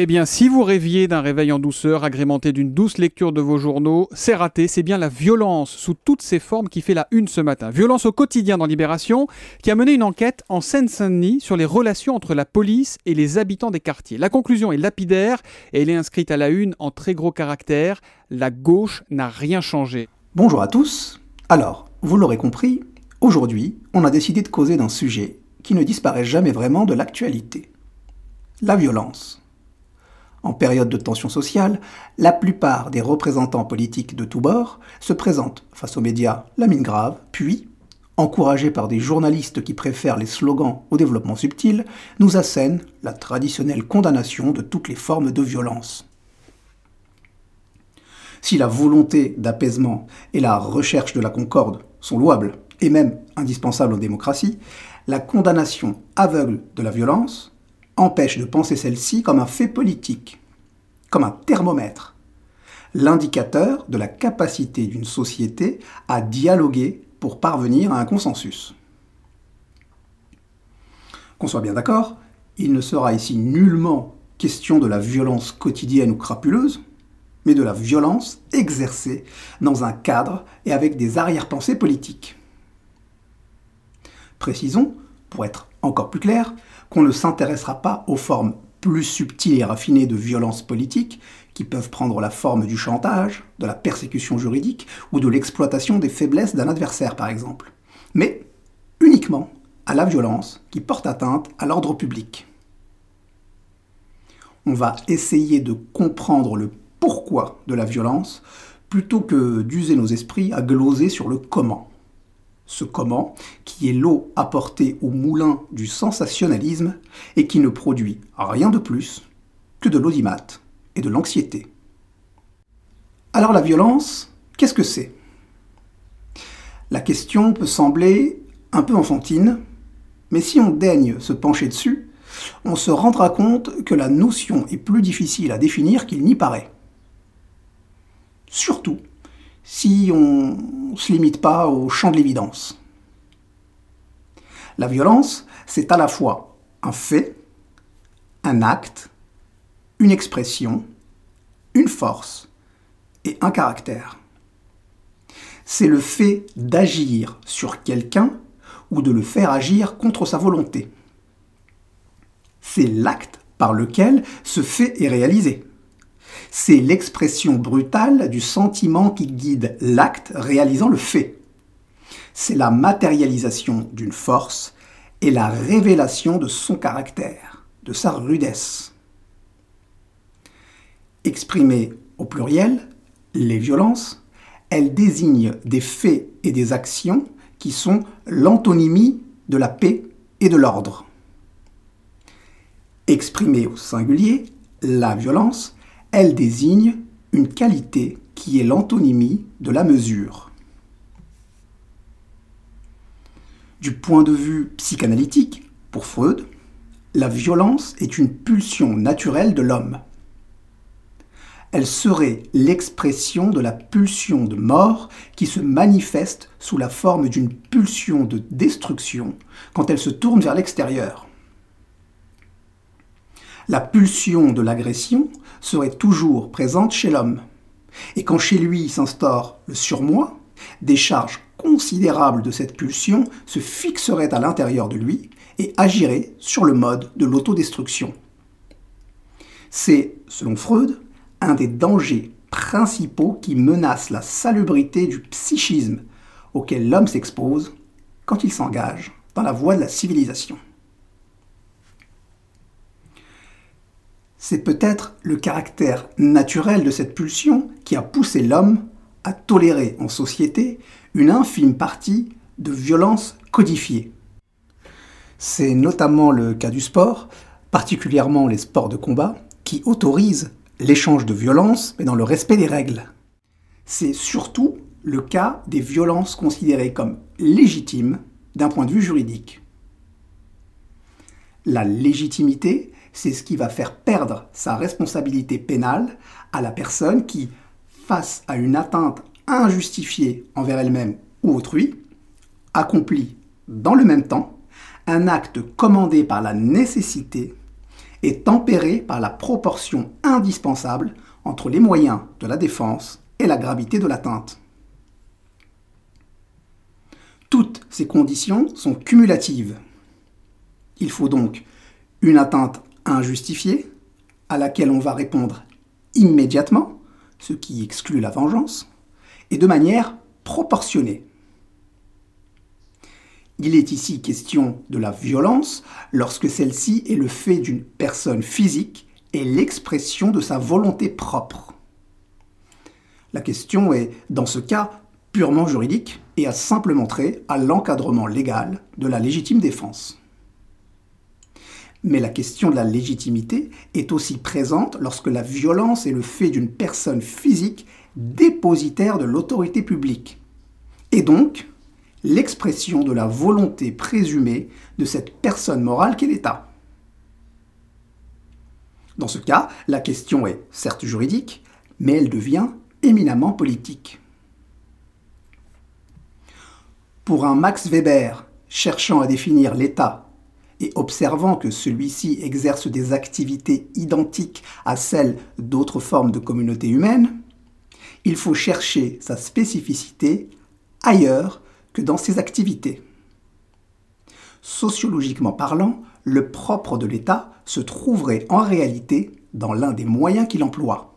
Eh bien, si vous rêviez d'un réveil en douceur agrémenté d'une douce lecture de vos journaux, c'est raté, c'est bien la violence sous toutes ses formes qui fait la une ce matin. Violence au quotidien dans Libération, qui a mené une enquête en Seine-Saint-Denis sur les relations entre la police et les habitants des quartiers. La conclusion est lapidaire et elle est inscrite à la une en très gros caractères. La gauche n'a rien changé. Bonjour à tous. Alors, vous l'aurez compris, aujourd'hui, on a décidé de causer d'un sujet qui ne disparaît jamais vraiment de l'actualité. La violence. En période de tension sociale, la plupart des représentants politiques de tous bords se présentent face aux médias la mine grave, puis, encouragés par des journalistes qui préfèrent les slogans au développement subtil, nous assènent la traditionnelle condamnation de toutes les formes de violence. Si la volonté d'apaisement et la recherche de la concorde sont louables et même indispensables en démocratie, la condamnation aveugle de la violence empêche de penser celle-ci comme un fait politique, comme un thermomètre, l'indicateur de la capacité d'une société à dialoguer pour parvenir à un consensus. Qu'on soit bien d'accord, il ne sera ici nullement question de la violence quotidienne ou crapuleuse, mais de la violence exercée dans un cadre et avec des arrière-pensées politiques. Précisons, pour être encore plus clair, qu'on ne s'intéressera pas aux formes plus subtiles et raffinées de violence politique, qui peuvent prendre la forme du chantage, de la persécution juridique ou de l'exploitation des faiblesses d'un adversaire par exemple, mais uniquement à la violence qui porte atteinte à l'ordre public. On va essayer de comprendre le pourquoi de la violence plutôt que d'user nos esprits à gloser sur le comment ce comment, qui est l'eau apportée au moulin du sensationnalisme et qui ne produit rien de plus que de l'audimat et de l'anxiété. Alors la violence, qu'est-ce que c'est? La question peut sembler un peu enfantine, mais si on daigne se pencher dessus, on se rendra compte que la notion est plus difficile à définir qu'il n'y paraît. Surtout si on ne se limite pas au champ de l'évidence. La violence, c'est à la fois un fait, un acte, une expression, une force et un caractère. C'est le fait d'agir sur quelqu'un ou de le faire agir contre sa volonté. C'est l'acte par lequel ce fait est réalisé. C'est l'expression brutale du sentiment qui guide l'acte réalisant le fait. C'est la matérialisation d'une force et la révélation de son caractère, de sa rudesse. Exprimées au pluriel, les violences, elles désignent des faits et des actions qui sont l'antonymie de la paix et de l'ordre. Exprimée au singulier, la violence, elle désigne une qualité qui est l'antonymie de la mesure. Du point de vue psychanalytique, pour Freud, la violence est une pulsion naturelle de l'homme. Elle serait l'expression de la pulsion de mort qui se manifeste sous la forme d'une pulsion de destruction quand elle se tourne vers l'extérieur. La pulsion de l'agression serait toujours présente chez l'homme. Et quand chez lui s'instaure le surmoi, des charges considérables de cette pulsion se fixeraient à l'intérieur de lui et agiraient sur le mode de l'autodestruction. C'est, selon Freud, un des dangers principaux qui menacent la salubrité du psychisme auquel l'homme s'expose quand il s'engage dans la voie de la civilisation. C'est peut-être le caractère naturel de cette pulsion qui a poussé l'homme à tolérer en société une infime partie de violences codifiées. C'est notamment le cas du sport, particulièrement les sports de combat, qui autorisent l'échange de violences, mais dans le respect des règles. C'est surtout le cas des violences considérées comme légitimes d'un point de vue juridique. La légitimité, c'est ce qui va faire perdre sa responsabilité pénale à la personne qui, face à une atteinte injustifiée envers elle-même ou autrui, accomplit dans le même temps un acte commandé par la nécessité est tempérée par la proportion indispensable entre les moyens de la défense et la gravité de l'atteinte. Toutes ces conditions sont cumulatives. Il faut donc une atteinte injustifiée, à laquelle on va répondre immédiatement, ce qui exclut la vengeance, et de manière proportionnée. Il est ici question de la violence lorsque celle-ci est le fait d'une personne physique et l'expression de sa volonté propre. La question est, dans ce cas, purement juridique et a simplement trait à l'encadrement légal de la légitime défense. Mais la question de la légitimité est aussi présente lorsque la violence est le fait d'une personne physique dépositaire de l'autorité publique, et donc l'expression de la volonté présumée de cette personne morale qu'est l'État. Dans ce cas, la question est certes juridique, mais elle devient éminemment politique. Pour un Max Weber cherchant à définir l'État et observant que celui-ci exerce des activités identiques à celles d'autres formes de communautés humaines, il faut chercher sa spécificité ailleurs que dans ses activités. Sociologiquement parlant, le propre de l'État se trouverait en réalité dans l'un des moyens qu'il emploie.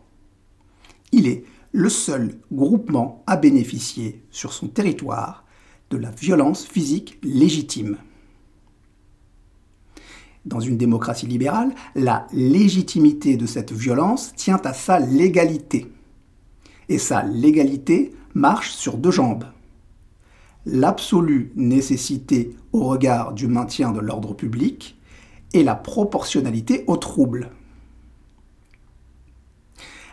Il est le seul groupement à bénéficier sur son territoire de la violence physique légitime. Dans une démocratie libérale, la légitimité de cette violence tient à sa légalité. Et sa légalité marche sur deux jambes. L'absolue nécessité au regard du maintien de l'ordre public et la proportionnalité au trouble.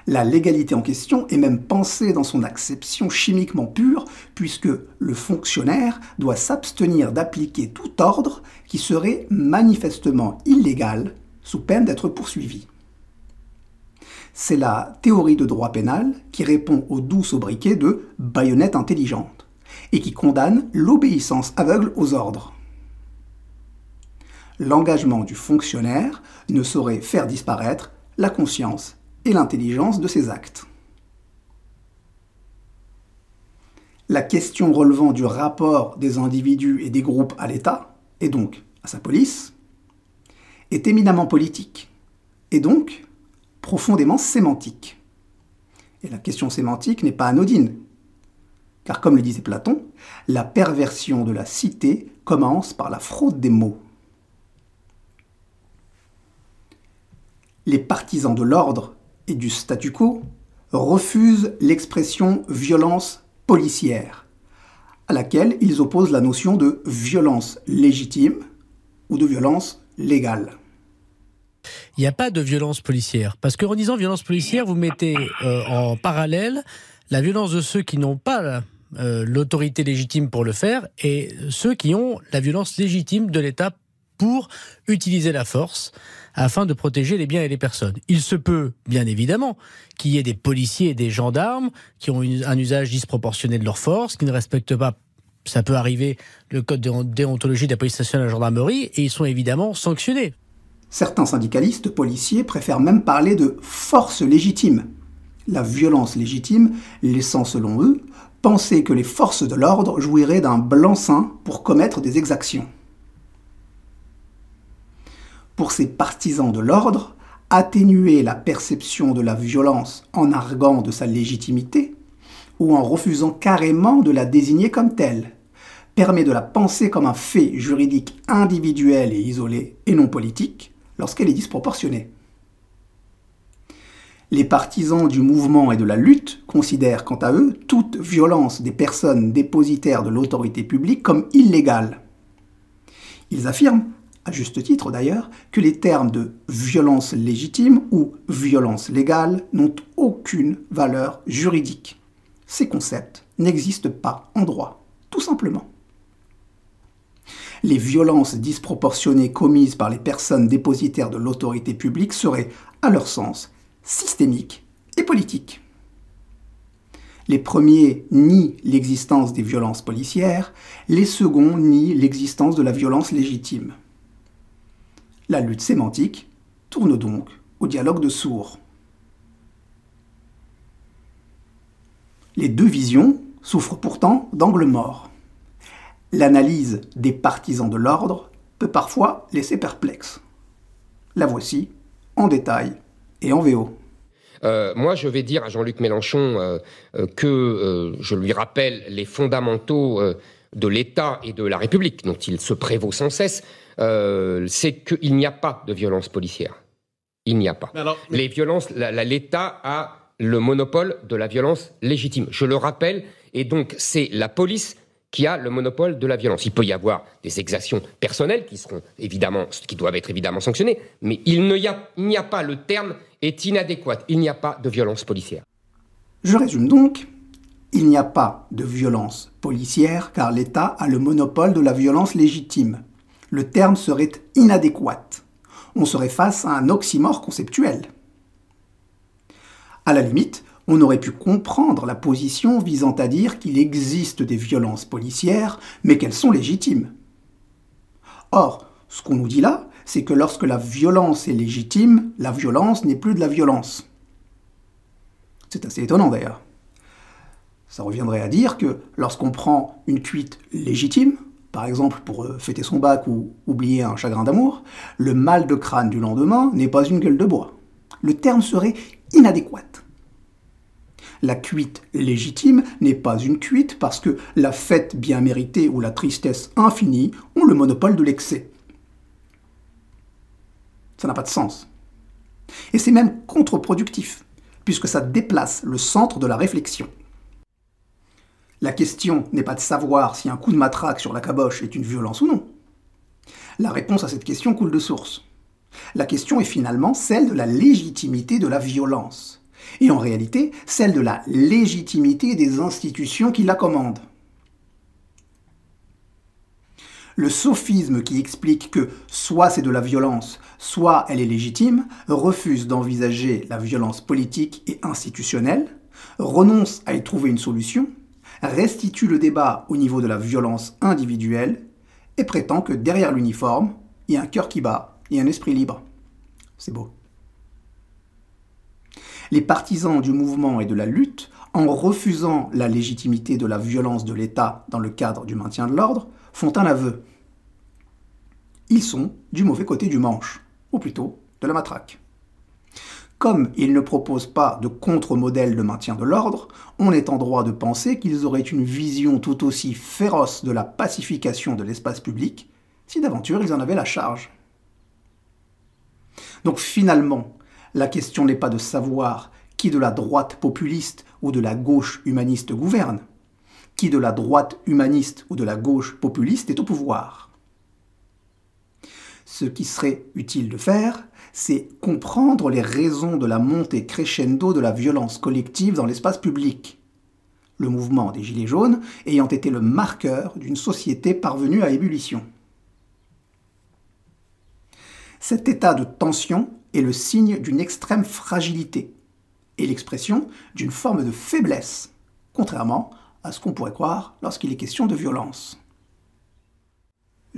La légalité en question est même pensée dans son acception chimiquement pure, puisque le fonctionnaire doit s'abstenir d'appliquer tout ordre qui serait manifestement illégal sous peine d'être poursuivi. C'est la théorie de droit pénal qui répond au doux sobriquet de baïonnette intelligente et qui condamne l'obéissance aveugle aux ordres. L'engagement du fonctionnaire ne saurait faire disparaître la conscience l'intelligence de ses actes. La question relevant du rapport des individus et des groupes à l'État, et donc à sa police, est éminemment politique, et donc profondément sémantique. Et la question sémantique n'est pas anodine, car comme le disait Platon, la perversion de la cité commence par la fraude des mots. Les partisans de l'ordre et du statu quo refusent l'expression violence policière, à laquelle ils opposent la notion de violence légitime ou de violence légale. Il n'y a pas de violence policière, parce qu'en disant violence policière, vous mettez euh, en parallèle la violence de ceux qui n'ont pas euh, l'autorité légitime pour le faire et ceux qui ont la violence légitime de l'État pour utiliser la force afin de protéger les biens et les personnes. Il se peut, bien évidemment, qu'il y ait des policiers et des gendarmes qui ont un usage disproportionné de leur force, qui ne respectent pas, ça peut arriver, le code de déontologie de la police nationale et de la gendarmerie, et ils sont évidemment sanctionnés. Certains syndicalistes policiers préfèrent même parler de force légitime. La violence légitime, laissant selon eux penser que les forces de l'ordre jouiraient d'un blanc-seing pour commettre des exactions pour ses partisans de l'ordre, atténuer la perception de la violence en arguant de sa légitimité, ou en refusant carrément de la désigner comme telle, permet de la penser comme un fait juridique individuel et isolé, et non politique, lorsqu'elle est disproportionnée. Les partisans du mouvement et de la lutte considèrent quant à eux toute violence des personnes dépositaires de l'autorité publique comme illégale. Ils affirment à juste titre d'ailleurs, que les termes de violence légitime ou violence légale n'ont aucune valeur juridique. Ces concepts n'existent pas en droit, tout simplement. Les violences disproportionnées commises par les personnes dépositaires de l'autorité publique seraient, à leur sens, systémiques et politiques. Les premiers nient l'existence des violences policières, les seconds nient l'existence de la violence légitime la lutte sémantique tourne donc au dialogue de sourds. Les deux visions souffrent pourtant d'angles morts. L'analyse des partisans de l'ordre peut parfois laisser perplexe. La voici en détail et en VO. Euh, moi, je vais dire à Jean-Luc Mélenchon euh, euh, que je lui rappelle les fondamentaux de l'État et de la République, dont il se prévaut sans cesse, c'est qu'il n'y a pas de violence policière. Il n'y a pas. Les violences, l'État a le monopole de la violence légitime. Je le rappelle, et donc c'est la police qui a le monopole de la violence. Il peut y avoir des exactions personnelles qui seront évidemment, qui doivent être évidemment sanctionnées, mais il n'y a, a, pas le terme est inadéquat. Il n'y a pas de violence policière. Je résume donc. Il n'y a pas de violence policière car l'État a le monopole de la violence légitime. Le terme serait inadéquat. On serait face à un oxymore conceptuel. À la limite, on aurait pu comprendre la position visant à dire qu'il existe des violences policières, mais qu'elles sont légitimes. Or, ce qu'on nous dit là, c'est que lorsque la violence est légitime, la violence n'est plus de la violence. C'est assez étonnant d'ailleurs. Ça reviendrait à dire que lorsqu'on prend une cuite légitime, par exemple pour euh, fêter son bac ou oublier un chagrin d'amour, le mal de crâne du lendemain n'est pas une gueule de bois. Le terme serait inadéquat. La cuite légitime n'est pas une cuite parce que la fête bien méritée ou la tristesse infinie ont le monopole de l'excès. Ça n'a pas de sens. Et c'est même contre-productif, puisque ça déplace le centre de la réflexion. La question n'est pas de savoir si un coup de matraque sur la caboche est une violence ou non. La réponse à cette question coule de source. La question est finalement celle de la légitimité de la violence et en réalité celle de la légitimité des institutions qui la commandent. Le sophisme qui explique que soit c'est de la violence, soit elle est légitime, refuse d'envisager la violence politique et institutionnelle, renonce à y trouver une solution, restitue le débat au niveau de la violence individuelle et prétend que derrière l'uniforme, il y a un cœur qui bat et un esprit libre. C'est beau les partisans du mouvement et de la lutte, en refusant la légitimité de la violence de l'État dans le cadre du maintien de l'ordre, font un aveu. Ils sont du mauvais côté du manche, ou plutôt de la matraque. Comme ils ne proposent pas de contre-modèle de maintien de l'ordre, on est en droit de penser qu'ils auraient une vision tout aussi féroce de la pacification de l'espace public si d'aventure ils en avaient la charge. Donc finalement, la question n'est pas de savoir qui de la droite populiste ou de la gauche humaniste gouverne, qui de la droite humaniste ou de la gauche populiste est au pouvoir. Ce qui serait utile de faire, c'est comprendre les raisons de la montée crescendo de la violence collective dans l'espace public. Le mouvement des Gilets jaunes ayant été le marqueur d'une société parvenue à ébullition. Cet état de tension est le signe d'une extrême fragilité et l'expression d'une forme de faiblesse, contrairement à ce qu'on pourrait croire lorsqu'il est question de violence.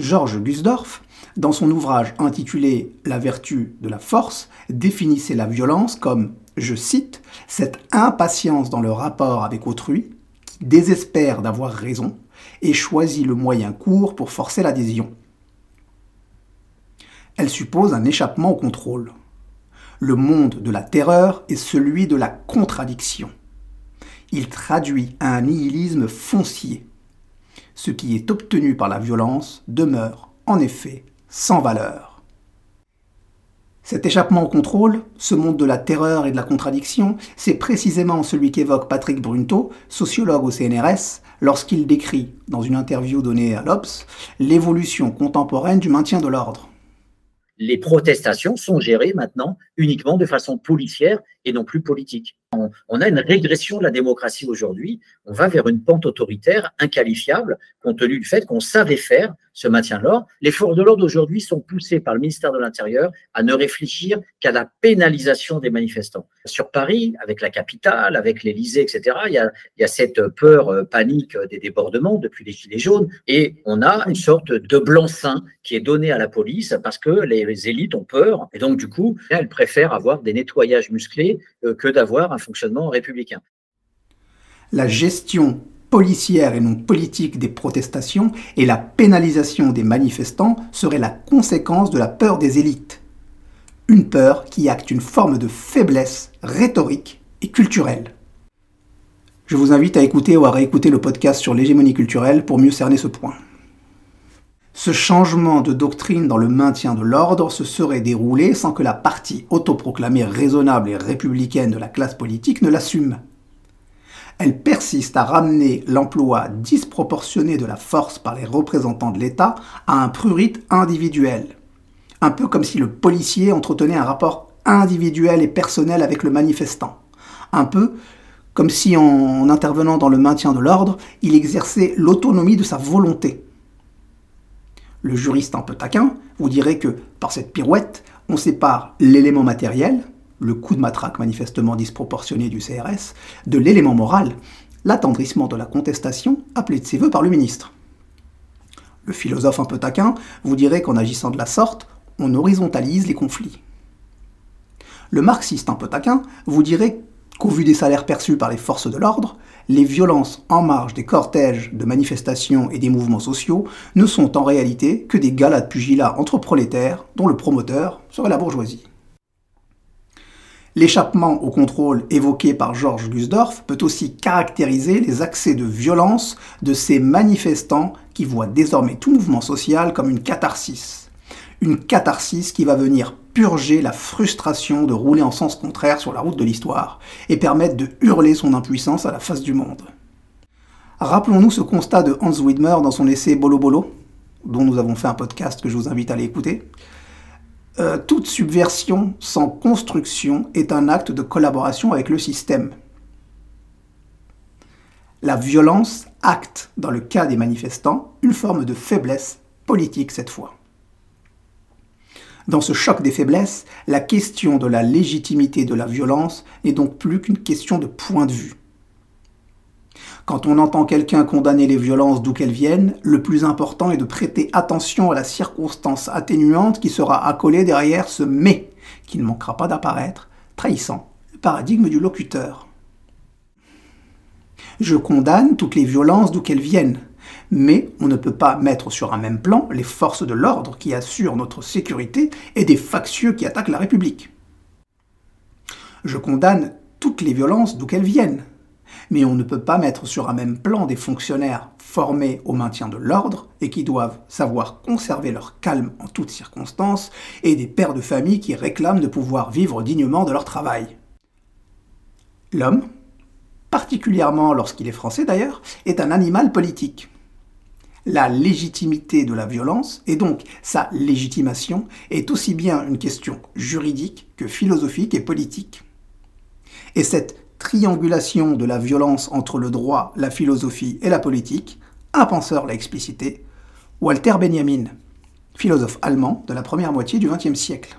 Georges Gusdorf, dans son ouvrage intitulé La vertu de la force, définissait la violence comme, je cite, cette impatience dans le rapport avec autrui qui désespère d'avoir raison et choisit le moyen court pour forcer l'adhésion. Elle suppose un échappement au contrôle. Le monde de la terreur est celui de la contradiction. Il traduit un nihilisme foncier. Ce qui est obtenu par la violence demeure, en effet, sans valeur. Cet échappement au contrôle, ce monde de la terreur et de la contradiction, c'est précisément celui qu'évoque Patrick Brunto, sociologue au CNRS, lorsqu'il décrit, dans une interview donnée à l'Obs, l'évolution contemporaine du maintien de l'ordre les protestations sont gérées maintenant uniquement de façon policière et non plus politique. On, a une régression de la démocratie aujourd'hui. On va vers une pente autoritaire inqualifiable, compte tenu du fait qu'on savait faire ce maintien de l'ordre. Les forces de l'ordre aujourd'hui sont poussées par le ministère de l'Intérieur à ne réfléchir qu'à la pénalisation des manifestants. Sur Paris, avec la capitale, avec l'Élysée, etc., il y, a, cette peur, euh, panique des débordements depuis les Gilets jaunes, et on a une sorte de blanc-seing qui est donné à la police parce que les élites ont peur, et donc du coup, elles préfèrent avoir des nettoyages musclés euh, que d'avoir un fonctionnement républicain. La gestion policière et non politique des protestations et la pénalisation des manifestants serait la conséquence de la peur des élites. Une peur qui acte une forme de faiblesse rhétorique et culturelle. Je vous invite à écouter ou à réécouter le podcast sur l'hégémonie culturelle pour mieux cerner ce point. Ce changement de doctrine dans le maintien de l'ordre se serait déroulé sans que la partie autoproclamée raisonnable et républicaine de la classe politique ne l'assume. Elle persiste à ramener l'emploi disproportionné de la force par les représentants de l'État à un prurit individuel. Un peu comme si le policier entretenait un rapport individuel et personnel avec le manifestant. Un peu comme si en intervenant dans le maintien de l'ordre, il exerçait l'autonomie de sa volonté le juriste un peu taquin vous dirait que par cette pirouette, on sépare l'élément matériel, le coup de matraque manifestement disproportionné du CRS, de l'élément moral, l'attendrissement de la contestation appelé de ses voeux par le ministre. Le philosophe un peu taquin vous dirait qu'en agissant de la sorte, on horizontalise les conflits. Le marxiste un peu taquin vous dirait qu'au vu des salaires perçus par les forces de l'ordre, les violences en marge des cortèges de manifestations et des mouvements sociaux ne sont en réalité que des galas de pugilat entre prolétaires dont le promoteur serait la bourgeoisie. L'échappement au contrôle évoqué par Georges Gusdorf peut aussi caractériser les accès de violence de ces manifestants qui voient désormais tout mouvement social comme une catharsis. Une catharsis qui va venir purger la frustration de rouler en sens contraire sur la route de l'histoire et permettre de hurler son impuissance à la face du monde. Rappelons-nous ce constat de Hans Widmer dans son essai Bolo Bolo, dont nous avons fait un podcast que je vous invite à aller écouter. Euh, toute subversion sans construction est un acte de collaboration avec le système. La violence acte, dans le cas des manifestants, une forme de faiblesse politique cette fois. Dans ce choc des faiblesses, la question de la légitimité de la violence n'est donc plus qu'une question de point de vue. Quand on entend quelqu'un condamner les violences d'où qu'elles viennent, le plus important est de prêter attention à la circonstance atténuante qui sera accolée derrière ce mais qui ne manquera pas d'apparaître, trahissant le paradigme du locuteur. Je condamne toutes les violences d'où qu'elles viennent, mais on ne peut pas mettre sur un même plan les forces de l'ordre qui assurent notre sécurité et des factieux qui attaquent la République. Je condamne toutes les violences d'où qu'elles viennent, mais on ne peut pas mettre sur un même plan des fonctionnaires formés au maintien de l'ordre et qui doivent savoir conserver leur calme en toutes circonstances et des pères de famille qui réclament de pouvoir vivre dignement de leur travail. L'homme, particulièrement lorsqu'il est français d'ailleurs, est un animal politique. La légitimité de la violence, et donc sa légitimation, est aussi bien une question juridique que philosophique et politique. Et cette triangulation de la violence entre le droit, la philosophie et la politique, un penseur l'a explicité, Walter Benjamin, philosophe allemand de la première moitié du XXe siècle.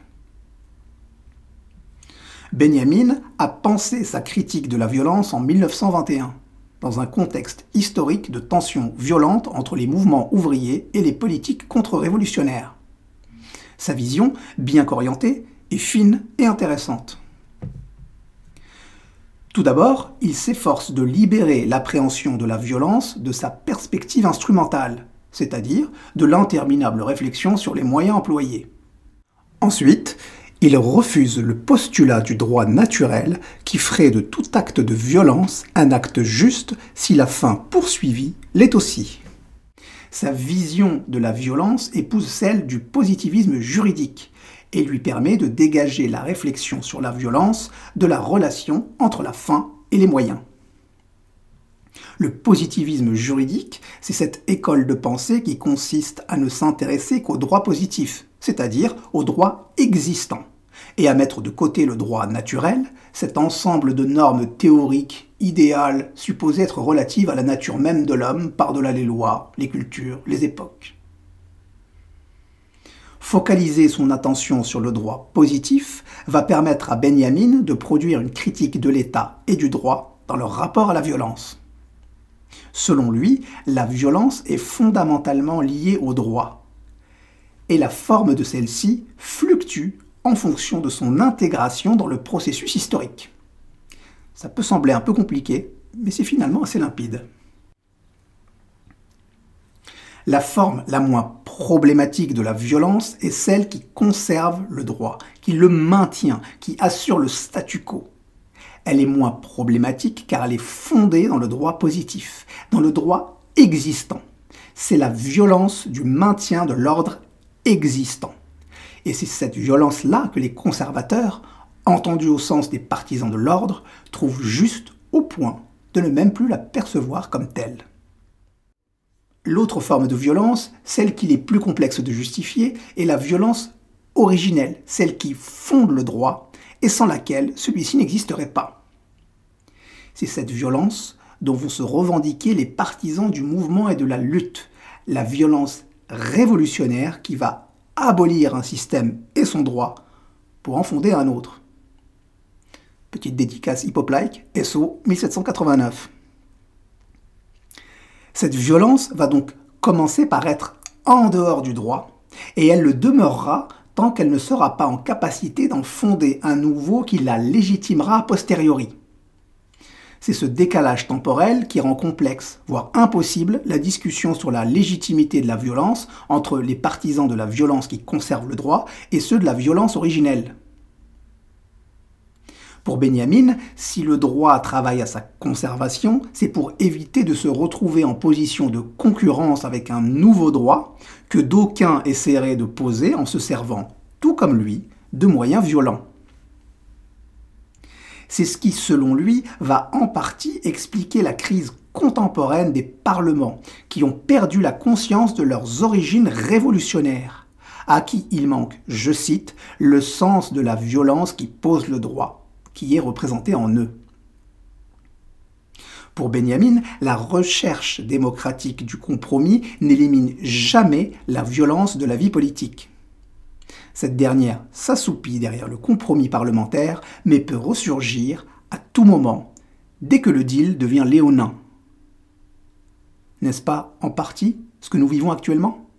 Benjamin a pensé sa critique de la violence en 1921, dans un contexte historique de tensions violentes entre les mouvements ouvriers et les politiques contre-révolutionnaires. Sa vision, bien qu'orientée, est fine et intéressante. Tout d'abord, il s'efforce de libérer l'appréhension de la violence de sa perspective instrumentale, c'est-à-dire de l'interminable réflexion sur les moyens employés. Ensuite, il refuse le postulat du droit naturel qui ferait de tout acte de violence un acte juste si la fin poursuivie l'est aussi. Sa vision de la violence épouse celle du positivisme juridique et lui permet de dégager la réflexion sur la violence de la relation entre la fin et les moyens. Le positivisme juridique, c'est cette école de pensée qui consiste à ne s'intéresser qu'au droit positif, c'est-à-dire au droit existant et à mettre de côté le droit naturel, cet ensemble de normes théoriques, idéales, supposées être relatives à la nature même de l'homme par-delà les lois, les cultures, les époques. Focaliser son attention sur le droit positif va permettre à Benjamin de produire une critique de l'État et du droit dans leur rapport à la violence. Selon lui, la violence est fondamentalement liée au droit, et la forme de celle-ci fluctue en fonction de son intégration dans le processus historique. Ça peut sembler un peu compliqué, mais c'est finalement assez limpide. La forme la moins problématique de la violence est celle qui conserve le droit, qui le maintient, qui assure le statu quo. Elle est moins problématique car elle est fondée dans le droit positif, dans le droit existant. C'est la violence du maintien de l'ordre existant. Et c'est cette violence-là que les conservateurs, entendus au sens des partisans de l'ordre, trouvent juste au point de ne même plus la percevoir comme telle. L'autre forme de violence, celle qu'il est plus complexe de justifier, est la violence originelle, celle qui fonde le droit et sans laquelle celui-ci n'existerait pas. C'est cette violence dont vont se revendiquer les partisans du mouvement et de la lutte, la violence révolutionnaire qui va abolir un système et son droit pour en fonder un autre. Petite dédicace hip-hop-like, SO 1789. Cette violence va donc commencer par être en dehors du droit, et elle le demeurera tant qu'elle ne sera pas en capacité d'en fonder un nouveau qui la légitimera a posteriori. C'est ce décalage temporel qui rend complexe, voire impossible, la discussion sur la légitimité de la violence entre les partisans de la violence qui conservent le droit et ceux de la violence originelle. Pour Benjamin, si le droit travaille à sa conservation, c'est pour éviter de se retrouver en position de concurrence avec un nouveau droit que d'aucuns essaieraient de poser en se servant, tout comme lui, de moyens violents. C'est ce qui, selon lui, va en partie expliquer la crise contemporaine des parlements, qui ont perdu la conscience de leurs origines révolutionnaires, à qui il manque, je cite, le sens de la violence qui pose le droit, qui est représenté en eux. Pour Benjamin, la recherche démocratique du compromis n'élimine jamais la violence de la vie politique. Cette dernière s'assoupit derrière le compromis parlementaire, mais peut ressurgir à tout moment, dès que le deal devient léonin. N'est-ce pas en partie ce que nous vivons actuellement?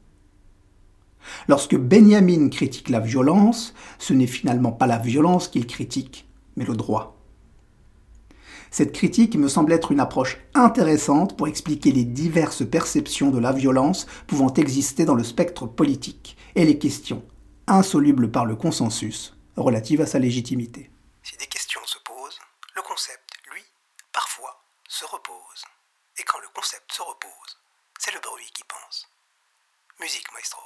Lorsque Benjamin critique la violence, ce n'est finalement pas la violence qu'il critique, mais le droit. Cette critique me semble être une approche intéressante pour expliquer les diverses perceptions de la violence pouvant exister dans le spectre politique et les questions insoluble par le consensus relative à sa légitimité. Si des questions se posent, le concept, lui, parfois, se repose. Et quand le concept se repose, c'est le bruit qui pense. Musique, maestro.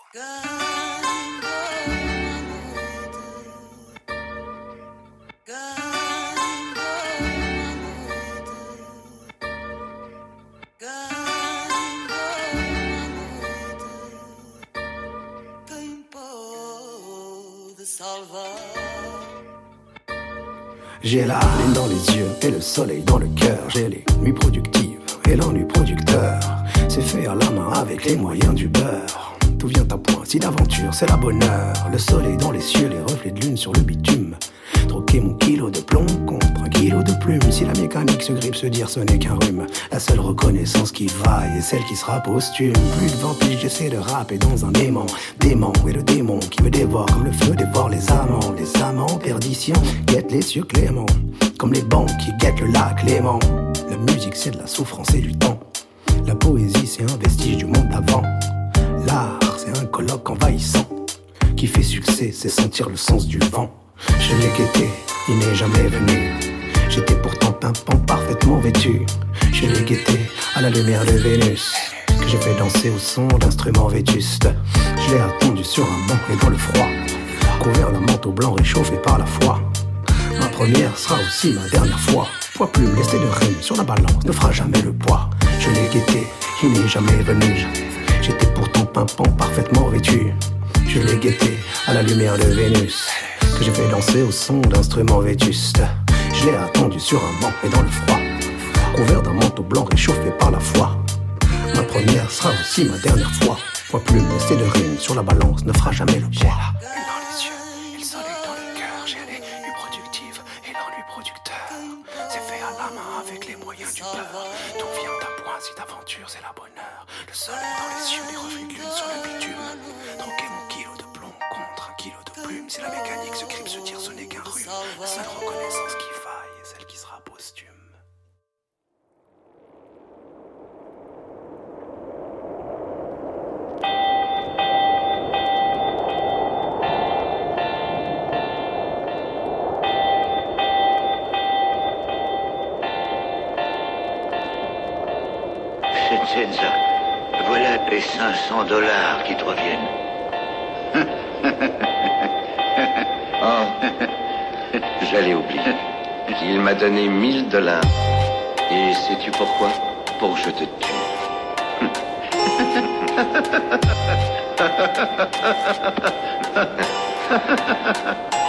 J'ai la lune dans les yeux et le soleil dans le cœur. J'ai les nuits productives et l'ennui producteur. C'est fait à la main avec les moyens du beurre. Tout vient à point, si l'aventure c'est la bonne heure. Le soleil dans les cieux, les reflets de lune sur le bitume. Troquer mon kilo de plomb contre un kilo de plume. Si la mécanique se grippe, se dire ce n'est qu'un rhume. La seule reconnaissance qui vaille est celle qui sera posthume. Plus de 20 piges, j'essaie de rapper dans un démon. Démon et le démon qui me dévore comme le feu dévore les amants. Les amants, perdition, guettent les cieux cléments. Comme les banques qui guettent le lac Léman. La musique, c'est de la souffrance et du temps. La poésie, c'est un vestige du monde d'avant. Envahissant. Qui fait succès, c'est sentir le sens du vent. Je l'ai guetté, il n'est jamais venu. J'étais pourtant pimpant, parfaitement vêtu. Je l'ai guetté à la lumière de Vénus. Que j'ai fait danser au son d'instruments vétustes. Je l'ai attendu sur un banc et dans le froid. Couvert d'un manteau blanc réchauffé par la foi. Ma première sera aussi ma dernière fois. Poids plume, laissé de rime sur la balance ne fera jamais le poids. Je l'ai guetté, il n'est jamais venu. J'étais pourtant pimpant, parfaitement vêtu. Je l'ai guetté à la lumière de Vénus. que j'ai fait danser au son d'instruments vétustes. Je l'ai attendu sur un banc et dans le froid, couvert d'un manteau blanc réchauffé par la foi. Ma première sera aussi ma dernière fois. Point plume, c'est de rime sur la balance ne fera jamais le poids. Si d'aventure c'est la bonheur. Le soleil dans les yeux, les reflets de lune sur le bitume. Troquer mon kilo de plomb contre un kilo de plume. Si la mécanique j'allais oublier. Il m'a donné 1000 dollars. Et sais-tu pourquoi? Pour que je te tue.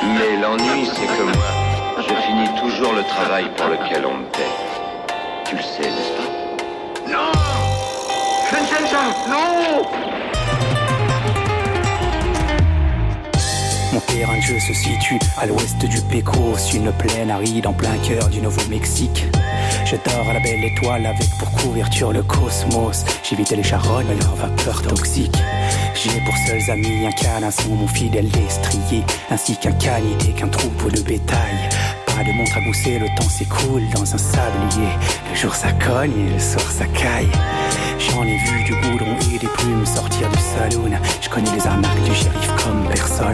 Mais l'ennui, c'est que moi, je finis toujours le travail pour lequel on me paie. Tu le sais, n'est-ce pas? Non Vincenza, non Mon terrain de jeu se situe à l'ouest du Pecos, une plaine aride en plein cœur du Nouveau-Mexique. Je dors à la belle étoile avec pour couverture le cosmos. J'évite les charognes et leurs vapeurs toxiques. J'ai pour seuls amis un canasson, mon fidèle destrier, ainsi qu'un canidé, qu'un troupeau de bétail. Pas de montre à gousser, le temps s'écoule dans un sablier. Le jour ça cogne et le soir ça caille. J'en ai vu du goudron et des plumes sortir du saloon. Je connais les arnaques du shérif comme personne.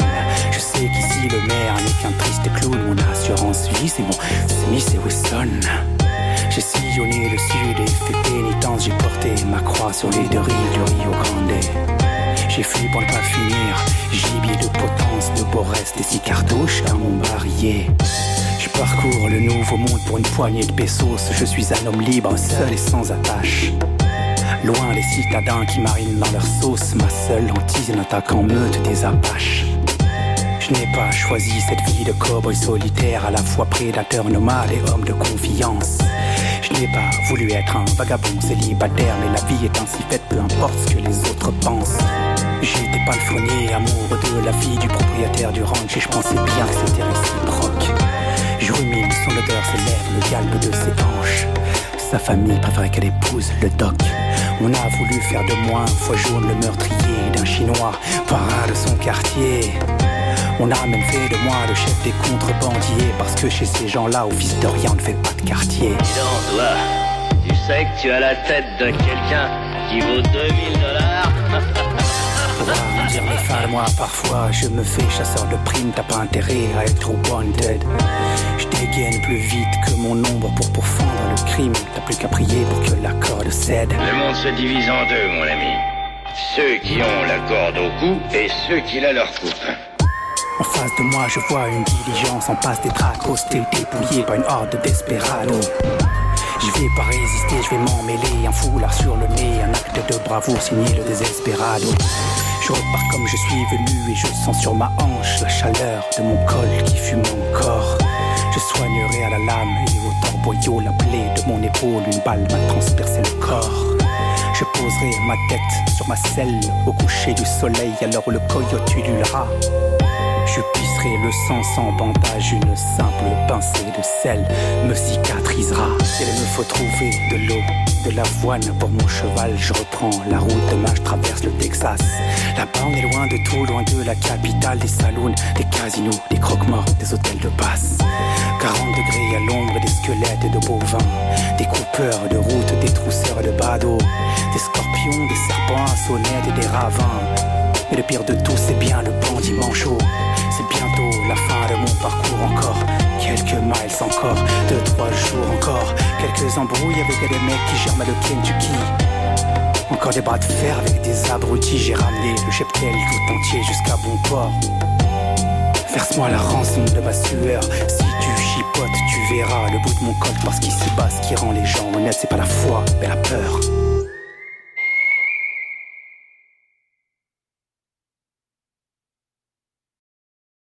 Je sais qu'ici le maire n'est qu'un triste clown. Mon assurance vie, c'est mon Smith et Wesson. J'ai sillonné le sud et fait pénitence. J'ai porté ma croix sur les deux rives du Rio Grande. J'ai fui pour ne pas finir. Gibier de potence, de restes et six cartouches à mon barillet. Je parcours le nouveau monde pour une poignée de pesos. Je suis un homme libre, seul et sans attache. Loin les citadins qui marinent dans leur sauce, ma seule hantise n'attaque en meute des apaches. Je n'ai pas choisi cette vie de cow-boy solitaire, à la fois prédateur nomade et homme de confiance. Je n'ai pas voulu être un vagabond célibataire, mais la vie est ainsi faite, peu importe ce que les autres pensent. J'étais palefrenier, amoureux de la fille du propriétaire du ranch, et je pensais bien que c'était réciproque. Je rumine son odeur, ses lèvres, le galbe de ses hanches. Sa famille préférait qu'elle épouse le doc. On a voulu faire de moi un foie jaune le meurtrier d'un chinois, parrain de son quartier. On a même fait de moi le chef des contrebandiers parce que chez ces gens-là, au fils de rien, on ne fait pas de quartier. Tu sais que tu as la tête de quelqu'un qui vaut 2000 dollars Dire moi, parfois je me fais chasseur de primes, t'as pas intérêt à être wanted. Je dégaine plus vite que mon ombre pour pourfendre le crime, t'as plus qu'à prier pour que la corde cède. Le monde se divise en deux, mon ami. Ceux qui ont la corde au cou et ceux qui la leur coupent. En face de moi, je vois une diligence en passe d'être accostée, dépouillée par une horde de desperados. Je vais pas résister, je vais m'en mêler, un foulard sur le nez, un acte de bravoure signé le désespérado. Je repars comme je suis venu et je sens sur ma hanche la chaleur de mon col qui fume encore. Je soignerai à la lame et au torboyau la plaie de mon épaule, une balle m'a transpercé le corps. Je poserai ma tête sur ma selle au coucher du soleil alors le coyote ululera. Je pisserai le sang sans bandage, une simple pincée de sel me cicatrisera. Il me faut trouver de l'eau, de l'avoine pour mon cheval. Je reprends la route, demain je traverse le Texas. Là-bas on est loin de tout, loin de la capitale, des saloons, des casinos, des croque-morts, des hôtels de passe. 40 degrés à l'ombre des squelettes de bovins, des coupeurs de route, des trousseurs de badauds, des scorpions, des serpents sonnettes et des ravins. Mais le pire de tout, c'est bien le bandit manchot. C'est bientôt la fin de mon parcours encore. Quelques miles encore, deux, trois jours encore. Quelques embrouilles avec des mecs qui germent le Kentucky. Encore des bras de fer avec des abrutis. J'ai ramené le cheptel tout entier jusqu'à bon port. Verse-moi la rançon de ma sueur. Si tu chipotes, tu verras le bout de mon col parce qu'il se bat. Ce qui rend les gens honnêtes, c'est pas la foi, mais la peur.